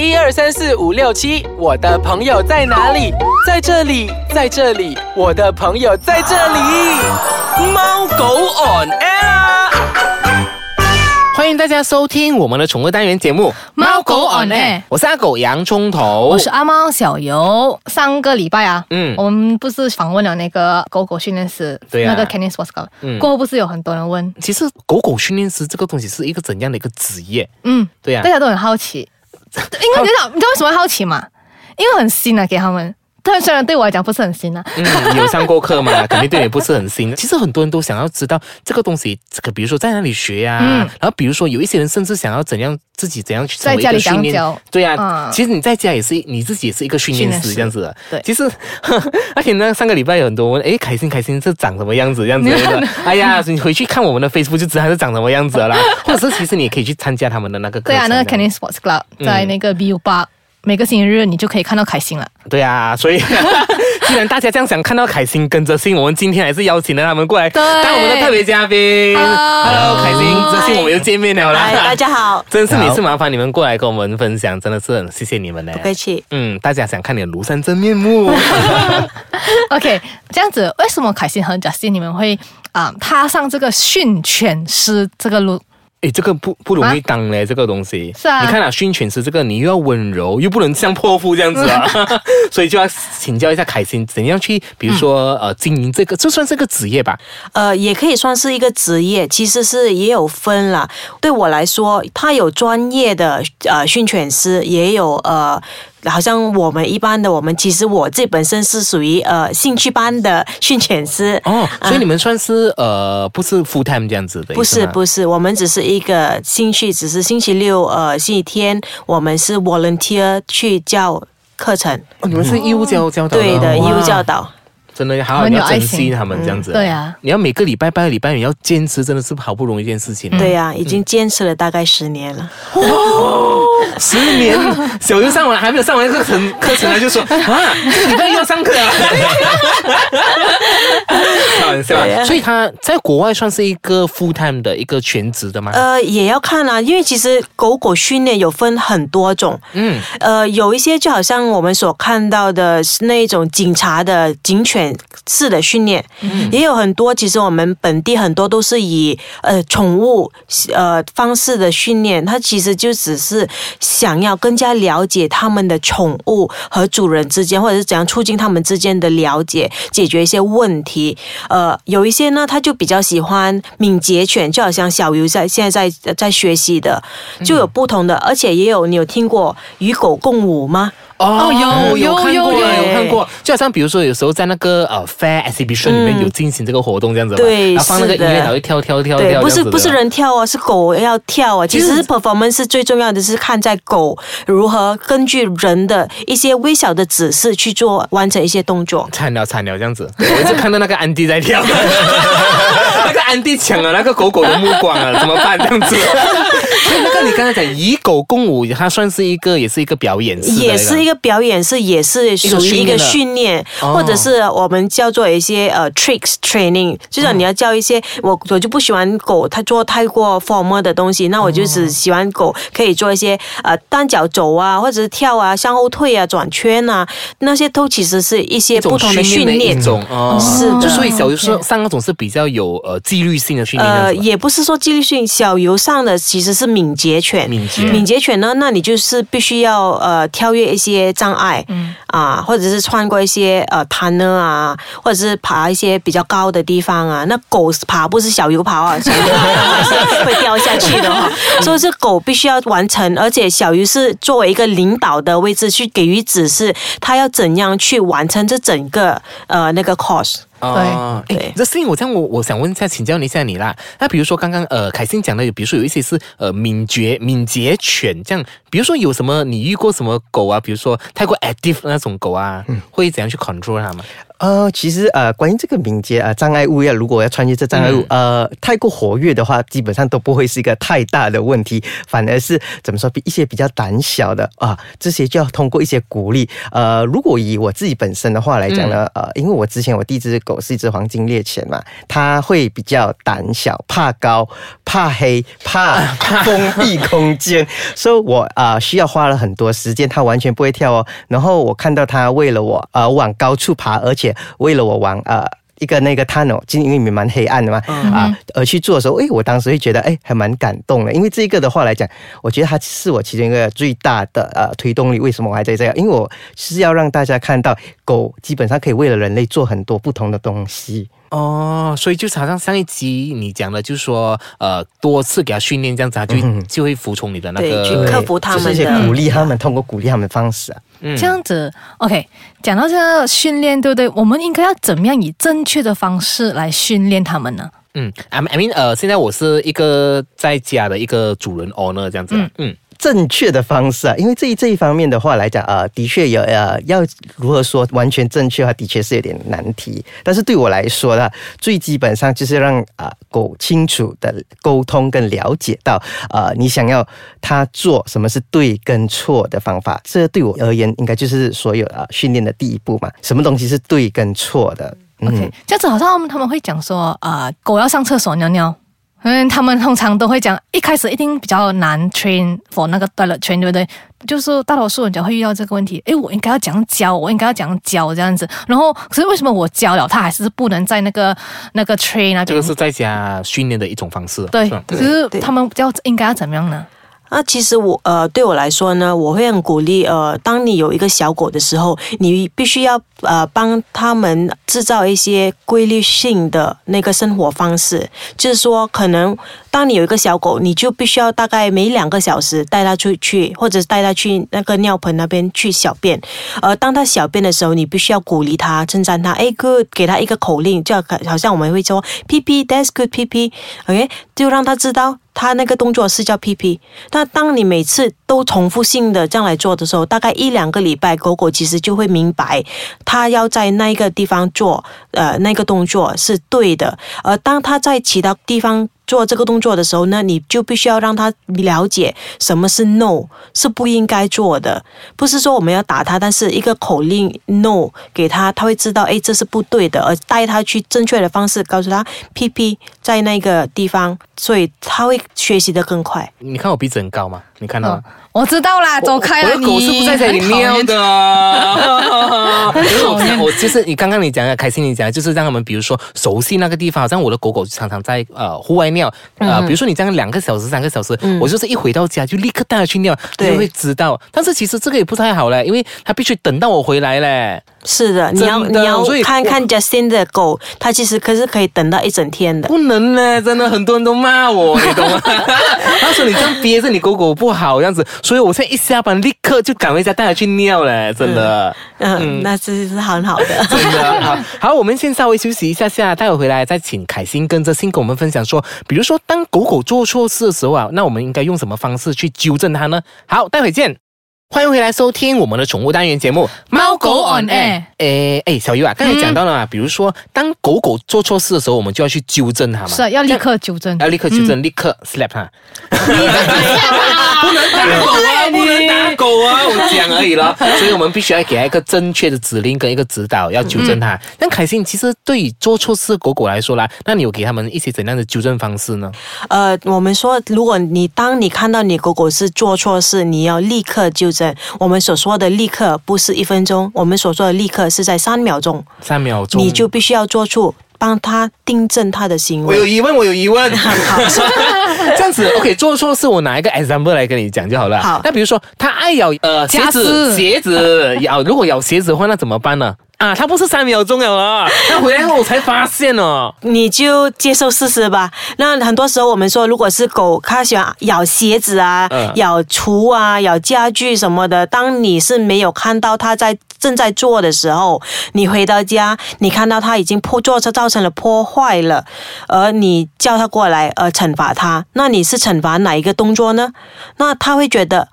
一二三四五六七，我的朋友在哪里？在这里，在这里，我的朋友在这里。猫狗 on air 啊。欢迎大家收听我们的宠物单元节目《猫狗 on air 我是阿狗洋葱头，我是阿猫小游。上个礼拜啊，嗯嗯，我们不是访问了那个狗狗训练师，对啊那个 Kenny Club，、嗯过后不是有很多人问，其实狗狗训练师这个东西是一个怎样的一个职业？嗯，对呀、大家都很好奇，因为你知道你知道为什么会好奇吗？因为很新啊，给他们。但虽然对我来讲不是很新啊，嗯，有上过课嘛？肯定对你不是很新。其实很多人都想要知道这个东西，这个比如说在哪里学呀、嗯然后比如说有一些人甚至想要怎样自己怎样去成为一在家里个训练。对呀、嗯其实你在家也是你自己也是一个训练师师这样子的。对其实而且呢，上个礼拜有很多人问，哎，开心开心是长什么样子这样子的？哎呀，你回去看我们的 Facebook 就知道它是长什么样子了啦。或者是其实你也可以去参加他们的那个课对啊，那个这样 Kenny Sports Club 在那个 BU 八、每个星期日你就可以看到凯欣了。对啊，所以 既然大家这样想看到凯欣跟着信，我们今天还是邀请了他们过来对当我们的特别嘉宾。Hello 凯欣、泽信，我们又见面了啦。嗨，大家好，真是每次麻烦你们过来跟我们分享，真的是很谢谢你们呢。不客气。嗯，大家想看你的庐山真面目。OK，这样子，为什么凯欣和贾信你们会啊、踏上这个训犬师这个路？诶，这个不不容易当嘞，这个东西。是啊你看啊，训犬师这个，你又要温柔，又不能像泼妇这样子啊，所以就要请教一下凯欣，怎样去，比如说、呃，经营这个，这算是个职业吧？呃，也可以算是一个职业，其实是也有分啦。对我来说，他有专业的呃训犬师，也有呃。好像我们一般的，我们其实我自己本身是属于呃兴趣班的训犬师。哦，所以你们算是、呃，不是 full time 这样子的不是不是，我们只是一个兴趣，只是星期六呃星期天我们是 volunteer 去教课程，哦，你们是义务教教导对的，义务教导。真的好好很有爱你要珍惜他们这样子。对啊，你要每个礼拜拜个礼拜，你要坚持，真的是好不容易一件事情。对呀、已经坚持了大概十年了。哦十年，小优上完还没有上完课程，课程他就说啊，这个礼拜又要上课啊。开玩笑对啊所以他在国外算是一个 full time 的一个全职的吗？呃，也要看啊，因为其实狗狗训练有分很多种，嗯，呃，有一些就好像我们所看到的是那一种警察的警犬式的训练，也有很多其实我们本地很多都是以呃宠物呃方式的训练，它其实就只是想要更加了解他们的宠物和主人之间，或者是怎样促进他们之间的了解，解决一些问题。呃，有一些呢，他就比较喜欢敏捷犬，就好像小鱼在现在在在学习的，就有不同的，而且也有你有听过与狗共舞吗？哦有有看过有有。有看过，就好像比如说有时候在那个呃 fair exhibition 里面有进行这个活动这样子，对然后放那个音乐，它会跳跳跳跳，对，不是不是人跳哦，是狗要跳啊。其实是 performance 最重要的是看在狗如何根据人的一些微小的指示去做完成一些动作。惨了惨了这样子，我就看到那个安迪在跳，那个安迪抢了那个狗狗的目光啊，怎么办？这样子？所以那个你刚才讲以狗共舞，它算是一个也是一个表演也是一个表演，是也是属于一个训练，哦或者是我们叫做一些呃 tricks training，就像你要教一些我我就不喜欢狗它做太过 formal 的东西，那我就只喜欢狗可以做一些呃单脚走啊，或者是跳啊、向后退啊、转圈啊，那些都其实是一些不同的训练一。种哦，是的。就所以小游说上那种是比较有呃纪律性的训练呃，也不是说纪律性，小游上的其实是敏捷犬。敏捷敏捷犬呢，那你就是必须要呃跳跃一些障碍，嗯啊，或者是穿过一些呃攀呢啊，或者是爬一些比较高的地方啊。那狗爬不是小游爬啊，小游爬是会掉下去的哈、所以这狗必须要完成，而且小鱼是作为一个领导的位置去给予指示，它要怎样去完成这整个呃那个 course。哦，对哎，这事情我这样我我想问一下，请教你一下你啦。那比如说刚刚呃凯欣讲的，比如说有一些是呃敏捷敏捷犬这样，比如说有什么你遇过什么狗啊？比如说太过 active 那种狗啊，会怎样去 control 它们？呃，其实呃，关于这个敏捷啊障碍物要如果要穿越这障碍物，呃，太过活跃的话，基本上都不会是一个太大的问题，反而是怎么说，比一些比较胆小的啊，这些就要通过一些鼓励。呃，如果以我自己本身的话来讲呢，呃，因为我之前我第一只狗是一只黄金猎犬嘛，它会比较胆小，怕高，怕黑，怕 封闭空间，所以我啊、需要花了很多时间，它完全不会跳哦。然后我看到它为了我呃往高处爬，而且为了我往呃。一个那个 tunnel，就因为里面蛮黑暗的嘛，啊，而去做的时候，哎，我当时会觉得，哎，还蛮感动的。因为这个的话来讲，我觉得它是我其中一个最大的呃推动力。为什么我还在这样？因为我是要让大家看到，狗基本上可以为了人类做很多不同的东西。哦，所以就好像上一集你讲的，就是说，呃，多次给他训练这样子，他就、嗯就会服从你的那，个。去克服他们就是一些鼓。励他们，通过鼓励他们的方式啊。嗯这样子，OK，讲到这个训练，对不对？我们应该要怎么样以正确的方式来训练他们呢？嗯，I I mean，呃，现在我是一个在家的一个主人 owner 这样子，嗯嗯正确的方式啊，因为这一这一方面的话来讲，呃，的确有呃，要如何说完全正确的话，的确是有点难题。但是对我来说呢，最基本上就是让啊、狗清楚的沟通跟了解到，呃，你想要它做什么是对跟错的方法，这对我而言应该就是所有啊、训练的第一步嘛。什么东西是对跟错的？OK，这样子好像他们会讲说，啊，狗要上厕所尿尿。嗯，他们通常都会讲，一开始一定比较难 train for 那个 toilet train，对不对？就是大多数人家会遇到这个问题，诶，我应该要怎样教，我应该要怎样教这样子。然后，可是为什么我教了，他还是不能在那个那个 train 那边？这个是在家训练的一种方式，对可是对他们要应该要怎么样呢？那其实我呃对我来说呢，我会很鼓励呃，当你有一个小狗的时候，你必须要呃帮他们制造一些规律性的那个生活方式，就是说可能当你有一个小狗，你就必须要大概每两个小时带它出去，或者带它去那个尿盆那边去小便。呃，当它小便的时候，你必须要鼓励它、称赞它，哎，good，给它一个口令，就好像我们会说，pp that's good pp，ok，就让它知道。它那个动作是叫 pp，那当你每次都重复性的这样来做的时候，大概一两个礼拜，狗狗其实就会明白，它要在那一个地方做，呃，那个动作是对的。而当他在其他地方做这个动作的时候呢，你就必须要让他了解什么是 no，是不应该做的。不是说我们要打他，但是一个口令 no 给他，他会知道，哎，这是不对的，而带他去正确的方式告诉他 pp 在那个地方，所以他会学习的更快。你看我鼻子很高吗？你看到吗？我知道啦，走开啊，我的狗是不在这里尿的。很讨厌我就是你刚刚你讲的，开心你讲的，就是让他们比如说熟悉那个地方，好像我的狗狗常常在呃户外尿，呃，比如说你这样两个小时、三个小时，我就是一回到家就立刻带它去尿，它就会知道。但是其实这个也不太好嘞，因为它必须等到我回来嘞。是的，你要你要看看 Justin 的狗，它其实可是可以等到一整天的。不能呢，真的很多人都骂我，你懂吗？他说你这样憋着你狗狗不好这样子，所以我现在一下班立刻就赶回家带它去尿嘞，真的。嗯，那这是很好的。真的好，好，我们先稍微休息一下下，待会回来再请凯欣跟着欣跟我们分享说，比如说当狗狗做错事的时候啊，那我们应该用什么方式去纠正它呢？好，待会见。欢迎回来收听我们的宠物单元节目《猫狗 on air。诶诶，小优啊，刚才讲到了嘛，比如说当狗狗做错事的时候，我们就要去纠正它嘛。是啊要立刻纠正。要立刻纠正，立刻 slap 它。不能打狗啊，不能打狗啊！我讲而已了，所以我们必须要给它一个正确的指令跟一个指导，要纠正它。但凯欣，其实对于做错事狗狗来说啦，那你有给他们一些怎样的纠正方式呢？呃，我们说，如果你当你看到你狗狗是做错事，你要立刻纠正。我们所说的立刻不是一分钟，我们所说的立刻是在三秒钟，三秒钟，你就必须要做出帮他订正他的行为。我有疑问，我有疑问。这样子，OK，做错事，我拿一个 example 来跟你讲就好了。好那比如说他爱咬呃鞋夹子，丝鞋子 咬，如果咬鞋子的话，那怎么办呢？啊，他不是三秒钟了啊，那回来后我才发现哦。你就接受事实吧。那很多时候我们说，如果是狗，它喜欢咬鞋子啊、嗯咬厨啊、咬家具什么的，当你是没有看到它在正在做的时候，你回到家，你看到它已经破做造成了破坏了，而你叫它过来，呃，惩罚它，那你是惩罚哪一个动作呢？那它会觉得。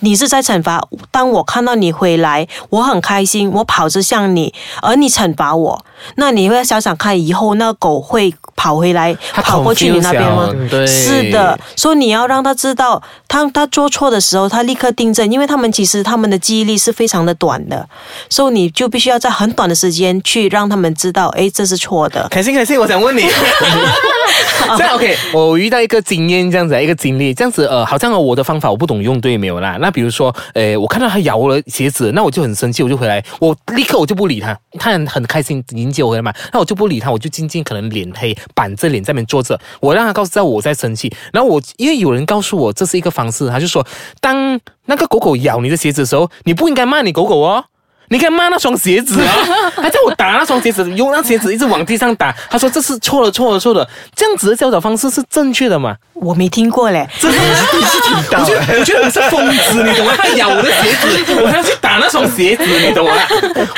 你是在惩罚。当我看到你回来，我很开心，我跑着向你，而你惩罚我，那你会想想看，以后那狗会跑回来，跑过去你那边吗？对是的，所以你要让他知道，他他做错的时候，他立刻订正，因为他们其实他们的记忆力是非常的短的，所以你就必须要在很短的时间去让他们知道，哎，这是错的。开心开心，我想问你，这样 OK，我遇到一个经验这样子，一个经历这样子，呃，好像我的方法我不懂用对没有啦。那比如说，呃，我看到他咬我的鞋子，那我就很生气，我就回来，我立刻我就不理他，他很开心迎接我回来嘛，那我就不理他，我就静静可能脸黑，板着脸在那边坐着，我让他告诉到我在生气，然后我因为有人告诉我这是一个方式，他就说，当那个狗狗咬你的鞋子的时候，你不应该骂你狗狗哦。你看骂那双鞋子啊！还叫我打那双鞋子，用那鞋子一直往地上打。他说这是错了，错了，错了。这样子的教导方式是正确的嘛？我没听过嘞，真的是第一次听到。我觉得我觉得我是疯子，你懂吗？他咬我的鞋子，我还要去打那双鞋子，你懂吗？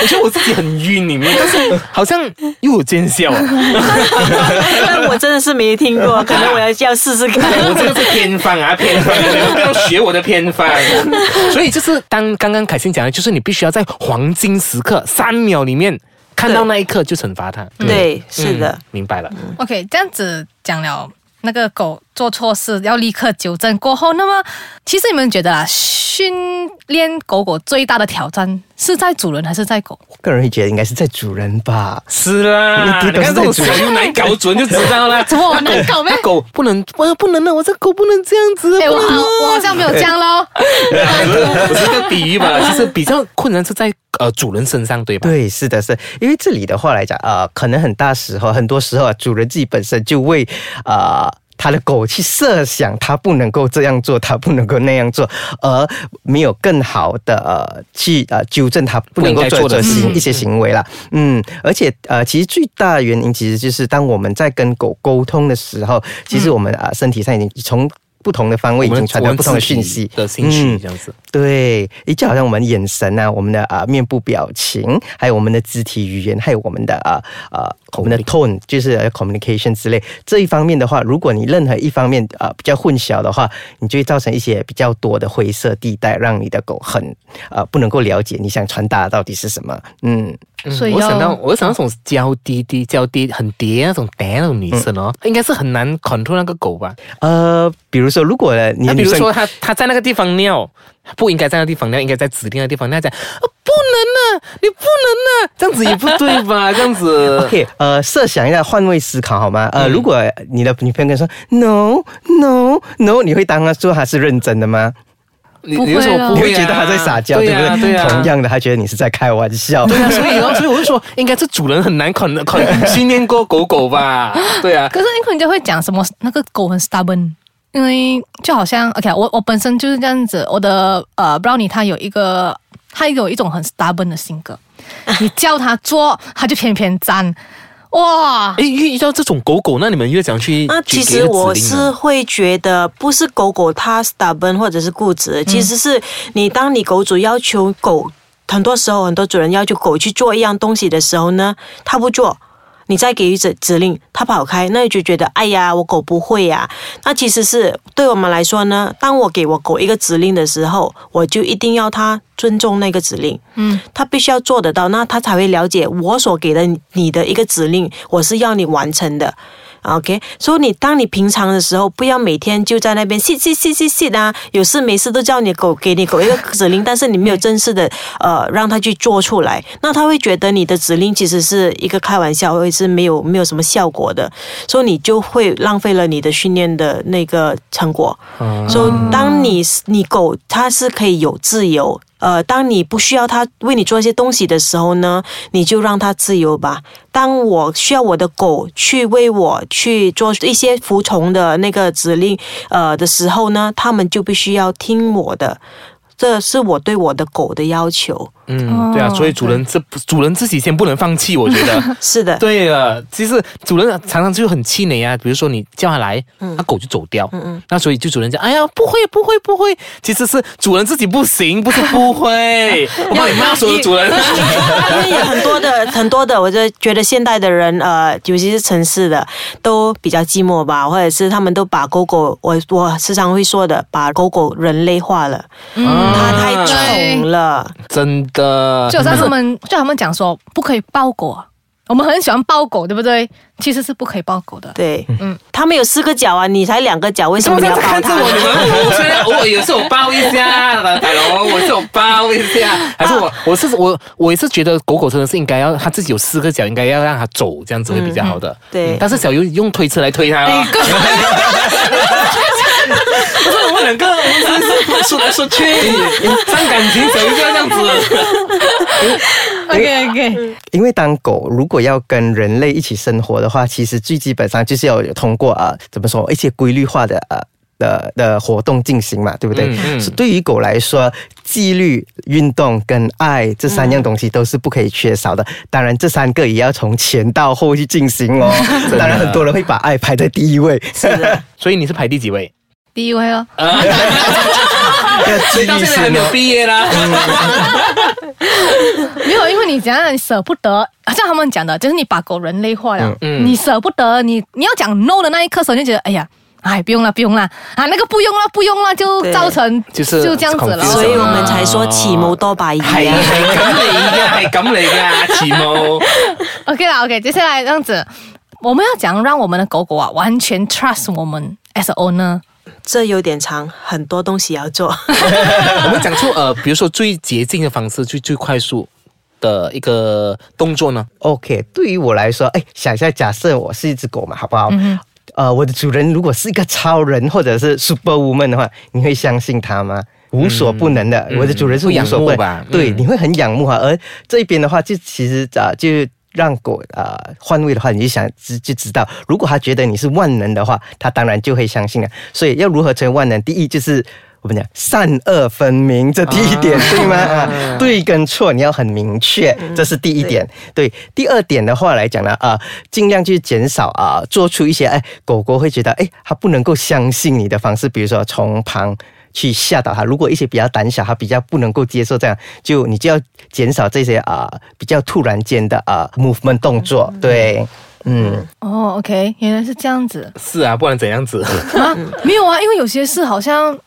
我觉得我自己很晕，你们，但是好像又有见效啊。但我真的是没听过，可能我要要试试看。我这个是偏方啊，偏方，你们不要学我的偏方。所以就是当刚刚凯欣讲的，就是你必须要在黄金时刻三秒里面看到那一刻就惩罚他。对，是的嗯，明白了。OK，这样子讲了，那个狗做错事要立刻纠正过后，那么其实你们觉得啊，训练狗狗最大的挑战是在主人还是在狗？我个人会觉得应该是在主人吧。是啦，你你看这种人又难搞准就知道了。怎么我难搞咩那狗不能，我不能了，我这狗不能这样子。哎，我好，我好像没有这样咯。不是个比喻吧？其实比较困难是在呃主人身上，对吧？对，是的，是因为这里的话来讲，呃，可能很大时候，很多时候啊，主人自己本身就为啊。呃他的狗去设想，他不能够这样做，他不能够那样做，而没有更好的呃去呃纠正他不能够做的行一些行为啦。嗯，而且呃，其实最大的原因其实就是当我们在跟狗沟通的时候，其实我们啊、呃身体上已经从不同的方位已经传达不同的讯息的信息嗯这样子。对，诶，就好像我们眼神啊，我们的啊、面部表情，还有我们的肢体语言，还有我们的啊呃我们的 tone，就是呃 communication 之类这一方面的话，如果你任何一方面啊、比较混淆的话，你就会造成一些比较多的灰色地带，让你的狗很啊不能够了解你想传达到底是什么。嗯，所以要我想到，我想到那种娇滴滴、娇滴很嗲那种嗲那种女生哦，应该是很难 control 那个狗吧？呃，比如说，如果你的女生那比如说，他他在那个地方尿，不应该在那个地方尿，应该在指定的地方尿。讲啊，不能啊，你不能啊，这样子也不对吧？这样子 OK，呃，设想一下，换位思考好吗？呃，嗯如果你的女朋友跟你说 No No No，你会当他说他是认真的吗？你你为什么不会觉得他在撒娇，对对不对？同样的，他觉得你是在开玩笑。对啊，所以哦，所以我就说，应该是主人很难 con con 训练过狗狗吧？对啊，可是你可能就会讲什么那个狗很 stubborn，因为就好像 OK，我我本身就是这样子，我的呃 brownie 它有一个，他有一种很 stubborn 的性格，你叫它做，它就偏偏粘，哇！哎，遇到这种狗狗，那你们又怎样去？那其实我是会觉得，不是狗狗它 stubborn 或者是固执，其实是你当你狗主要求狗，很多时候很多主人要求狗去做一样东西的时候呢，它不做。你再给予指指令，它跑开，那你就觉得，哎呀，我狗不会呀、那其实是对我们来说呢，当我给我狗一个指令的时候，我就一定要它尊重那个指令。嗯，它必须要做得到，那它才会了解我所给的你的一个指令，我是要你完成的。OK，所以你当你平常的时候，不要每天就在那边 sit sit sit sit sit 啊，有事没事都叫你狗给你狗一个指令，但是你没有正式的 呃让它去做出来，那他会觉得你的指令其实是一个开玩笑，或者是没有没有什么效果的，所以你就会浪费了你的训练的那个成果。所以当你你狗它是可以有自由。呃，当你不需要它为你做一些东西的时候呢，你就让它自由吧。当我需要我的狗去为我去做一些服从的那个指令，呃的时候呢，它们就必须要听我的。这是我对我的狗的要求。嗯，对啊，哦所以主人这主人自己先不能放弃，我觉得。是的，对了，其实主人常常就很气馁啊，比如说你叫他来，那狗就走掉，嗯嗯，那所以就主人讲，哎呀，不会不会不会，其实是主人自己不行，不是不会，我帮你骂所有主人。因为有很多的很多的，我就觉得现代的人，呃，尤其是城市的，都比较寂寞吧，或者是他们都把狗狗，我我时常会说的，把狗狗人类化了。啊啊它太宠了。真的，就好像他们就他们讲说不可以抱狗啊，我们很喜欢抱狗，对不对？其实是不可以抱狗的。对，嗯，他们有四个脚啊，你才两个脚，为什么你要抱看着我？你它？们 我虽然偶尔也是我抱一下，大佬，我是我抱一下，还是我我是我我也是觉得狗狗真的是应该要它自己有四个脚，应该要让它走，这样子会比较好的。对但是小优用推车来推它哦。不是我们两个，我们是说来说去，伤感情，小优就要这样子。OK OK，因为当狗如果要跟人类一起生活的话，其实最基本上就是要有通过啊、怎么说一些规律化的呃。的的活动进行嘛，对不对？是对于狗来说，纪律、运动跟爱这三样东西都是不可以缺少的。当然，这三个也要从前到后去进行哦。当然，很多人会把爱排在第一位，是的，所以你是排第几位？第一位哦，要纪律到现在还。没有毕业啦。没有，因为你讲你舍不得，像他们讲的，就是你把狗人类化了，嗯嗯你舍不得，你你要讲 no 的那一刻时候，你就觉得哎呀。哎，不用了，不用了啊！那个不用了，不用了，就造成就是就这样子了。所以我们才说起谋多把一 係啊。係咁嚟嘅，係咁嚟嘅，慈母。OK 啦，OK，接下来这样子，我们要讲让我们的狗狗啊完全 trust 我们 as a owner。这有点长，很多东西要做。我们讲出呃，比如说最捷径的方式，最最快速的一个动作呢？OK，对于我来说，哎，想一下，假设我是一只狗嘛，好不好？呃，我的主人如果是一个超人或者是 super woman 的话，你会相信他吗？无所不能的，嗯我的主人是会仰无所不能慕吧对，嗯你会很仰慕啊。而这一边的话，就其实啊、就让狗啊、换位的话，你就想知就知道，如果他觉得你是万能的话，他当然就会相信了。所以要如何成为万能？第一就是。我们讲善恶分明，这第一点、对吗？啊，对跟错你要很明确，这是第一点。对，第二点的话来讲呢，啊、尽量去减少啊、做出一些哎，狗狗会觉得哎，它不能够相信你的方式，比如说从旁去吓倒他。如果一些比较胆小，他比较不能够接受这样，就你就要减少这些啊、比较突然间的啊、movement 动作。对，嗯，哦，OK，原来是这样子是啊，不然怎样子？啊？没有啊，因为有些事好像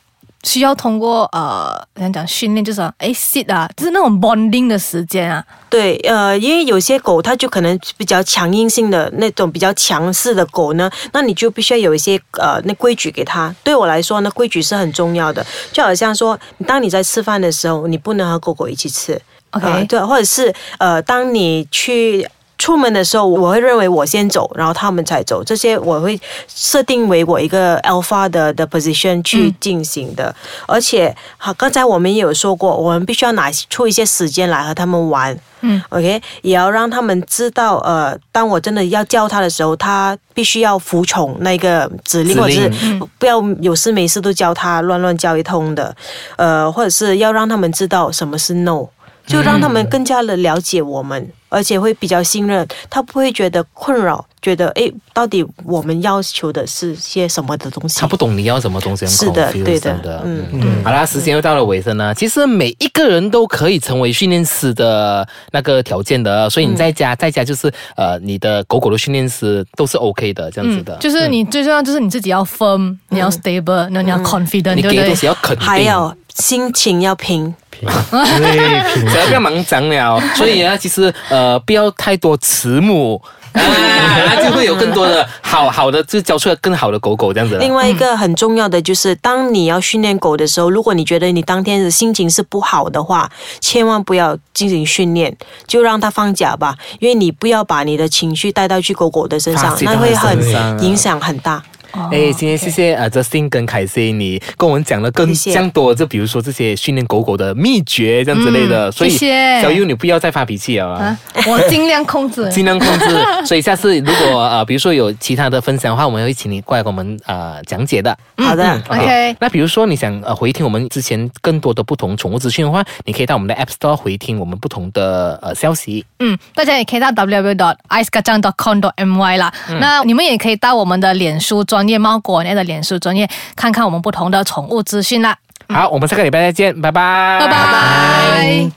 需要通过呃，怎样讲训练，就是说哎 sit 啊，就是那种 bonding 的时间啊。对，呃，因为有些狗它就可能比较强硬性的那种比较强势的狗呢，那你就必须要有一些呃那规矩给它。对我来说呢，规矩是很重要的，就好像说，当你在吃饭的时候，你不能和狗狗一起吃 OK 呃对，或者是呃，当你去。出门的时候，我会认为我先走，然后他们才走。这些我会设定为我一个 alpha 的的 position 去进行的。而且，好，刚才我们也有说过，我们必须要拿出一些时间来和他们玩。嗯，OK，也要让他们知道，呃，当我真的要叫他的时候，他必须要服从那个指令，指或者是不要有事没事都叫他乱乱叫一通的，呃，或者是要让他们知道什么是 no。就让他们更加的了解我们，而且会比较信任，他不会觉得困扰，觉得诶，到底我们要求的是些什么的东西？他不懂你要什么东西，是的对的的。嗯嗯，好啦，时间又到了尾声了。其实每一个人都可以成为训练师的那个条件的，所以你在家，在家就是呃，你的狗狗的训练师都是 OK 的，这样子的。就是你最重要就是你自己要 firm，你要 stable，那你要 confident，对不对你给的东？西要肯定，还有心情要平，对，只要不要忙长了，所以呢，其实呃，不要太多慈母。就会有更多的好好的，就教出来更好的狗狗这样子。另外一个很重要的就是，当你要训练狗的时候，如果你觉得你当天的心情是不好的话，千万不要进行训练，就让它放假吧，因为你不要把你的情绪带到去狗狗的身上那会很影响很大。哎，今天谢谢呃 Justin 跟凯西你跟我们讲了更谢谢这样多，就比如说这些训练狗狗的秘诀这样之类的，嗯所以谢谢小优你不要再发脾气了啊啊。，我尽量控制。尽量控制，所以下次如果呃，比如说有其他的分享的话，我们会请你过来给我们呃讲解的。好的，OK 那比如说你想呃回听我们之前更多的不同宠物资讯的话，你可以到我们的 App Store 回听我们不同的呃消息。嗯，大家也可以到 w w i c e k a c a n c o m my 啦。那你们也可以到我们的脸书专业猫国内的脸书专业看看我们不同的宠物资讯啦。好，我们下个礼拜再见，拜拜，拜拜。